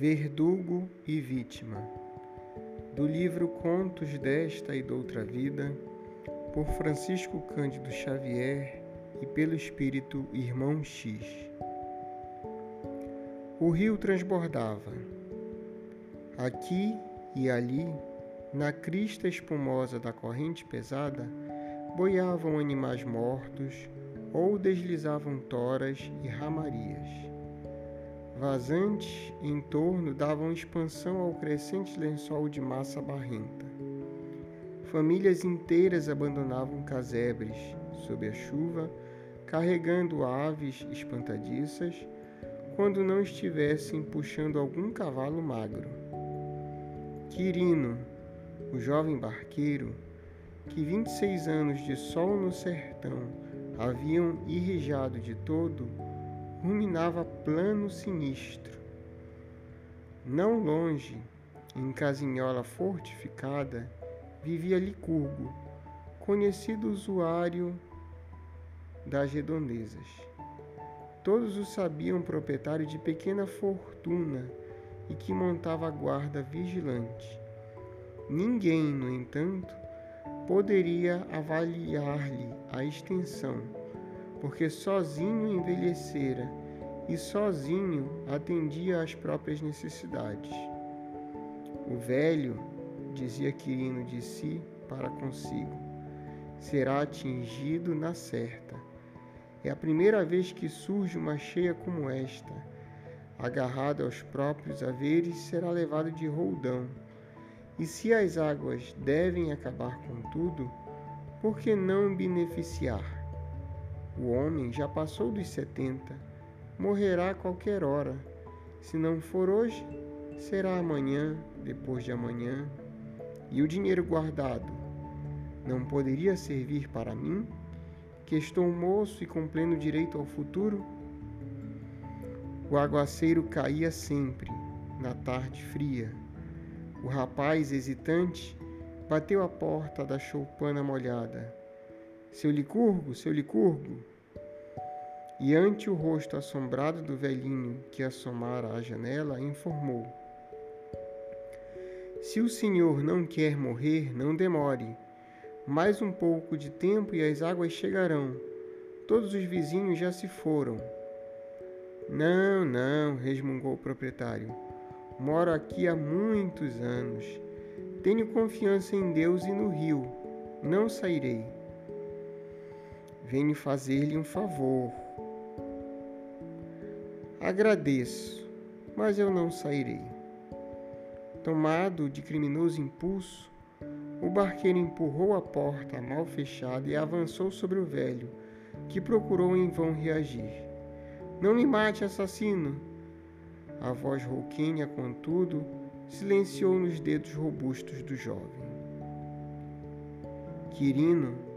Verdugo e Vítima, do livro Contos desta e doutra vida, por Francisco Cândido Xavier e pelo espírito Irmão X. O rio transbordava. Aqui e ali, na crista espumosa da corrente pesada, boiavam animais mortos ou deslizavam toras e ramarias. Vazantes em torno davam expansão ao crescente lençol de massa barrenta. Famílias inteiras abandonavam casebres sob a chuva, carregando aves espantadiças, quando não estivessem puxando algum cavalo magro. Quirino, o jovem barqueiro, que 26 anos de sol no sertão haviam irrijado de todo, ruminava plano sinistro. Não longe, em casinhola fortificada, vivia Licurgo, conhecido usuário das redondezas. Todos o sabiam proprietário de pequena fortuna e que montava guarda vigilante. Ninguém, no entanto, poderia avaliar-lhe a extensão, porque sozinho envelhecera e sozinho atendia às próprias necessidades. O velho, dizia Quirino de si para consigo, será atingido na certa. É a primeira vez que surge uma cheia como esta. Agarrado aos próprios haveres, será levado de roldão e se as águas devem acabar com tudo, por que não beneficiar? O homem já passou dos setenta, morrerá a qualquer hora. Se não for hoje, será amanhã, depois de amanhã. E o dinheiro guardado não poderia servir para mim, que estou moço e com pleno direito ao futuro? O aguaceiro caía sempre, na tarde fria o rapaz, hesitante, bateu à porta da choupana molhada. Seu Licurgo, seu Licurgo! E ante o rosto assombrado do velhinho que assomara à janela, informou: Se o senhor não quer morrer, não demore. Mais um pouco de tempo e as águas chegarão. Todos os vizinhos já se foram. Não, não, resmungou o proprietário. Moro aqui há muitos anos. Tenho confiança em Deus e no rio. Não sairei. Venho fazer-lhe um favor. Agradeço, mas eu não sairei. Tomado de criminoso impulso, o barqueiro empurrou a porta mal fechada e avançou sobre o velho, que procurou em vão reagir. Não me mate, assassino! A voz rouquinha, contudo, silenciou nos dedos robustos do jovem. Quirino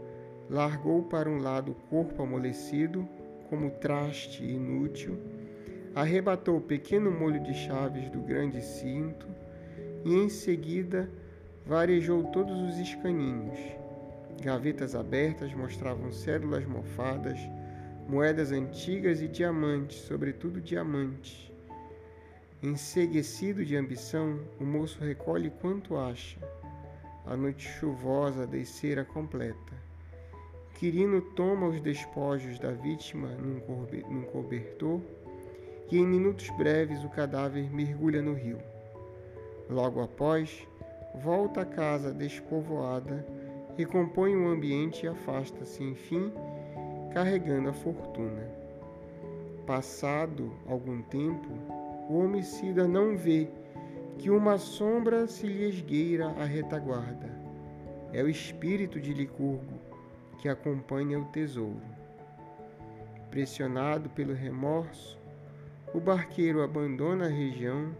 largou para um lado o corpo amolecido, como traste inútil, arrebatou o pequeno molho de chaves do grande cinto e, em seguida, varejou todos os escaninhos. Gavetas abertas mostravam células mofadas, moedas antigas e diamantes, sobretudo diamantes. Enseguecido de ambição, o moço recolhe quanto acha. A noite chuvosa descera completa. Quirino toma os despojos da vítima num cobertor e, em minutos breves, o cadáver mergulha no rio. Logo após, volta à casa despovoada, recompõe o ambiente e afasta-se, enfim, carregando a fortuna. Passado algum tempo, o homicida não vê que uma sombra se lhe esgueira à retaguarda. É o espírito de Licurgo que acompanha o tesouro. Pressionado pelo remorso, o barqueiro abandona a região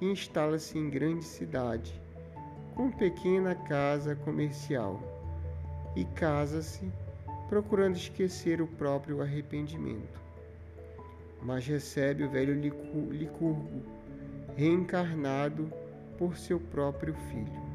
e instala-se em grande cidade, com pequena casa comercial, e casa-se procurando esquecer o próprio arrependimento mas recebe o velho Licurgo, reencarnado por seu próprio filho.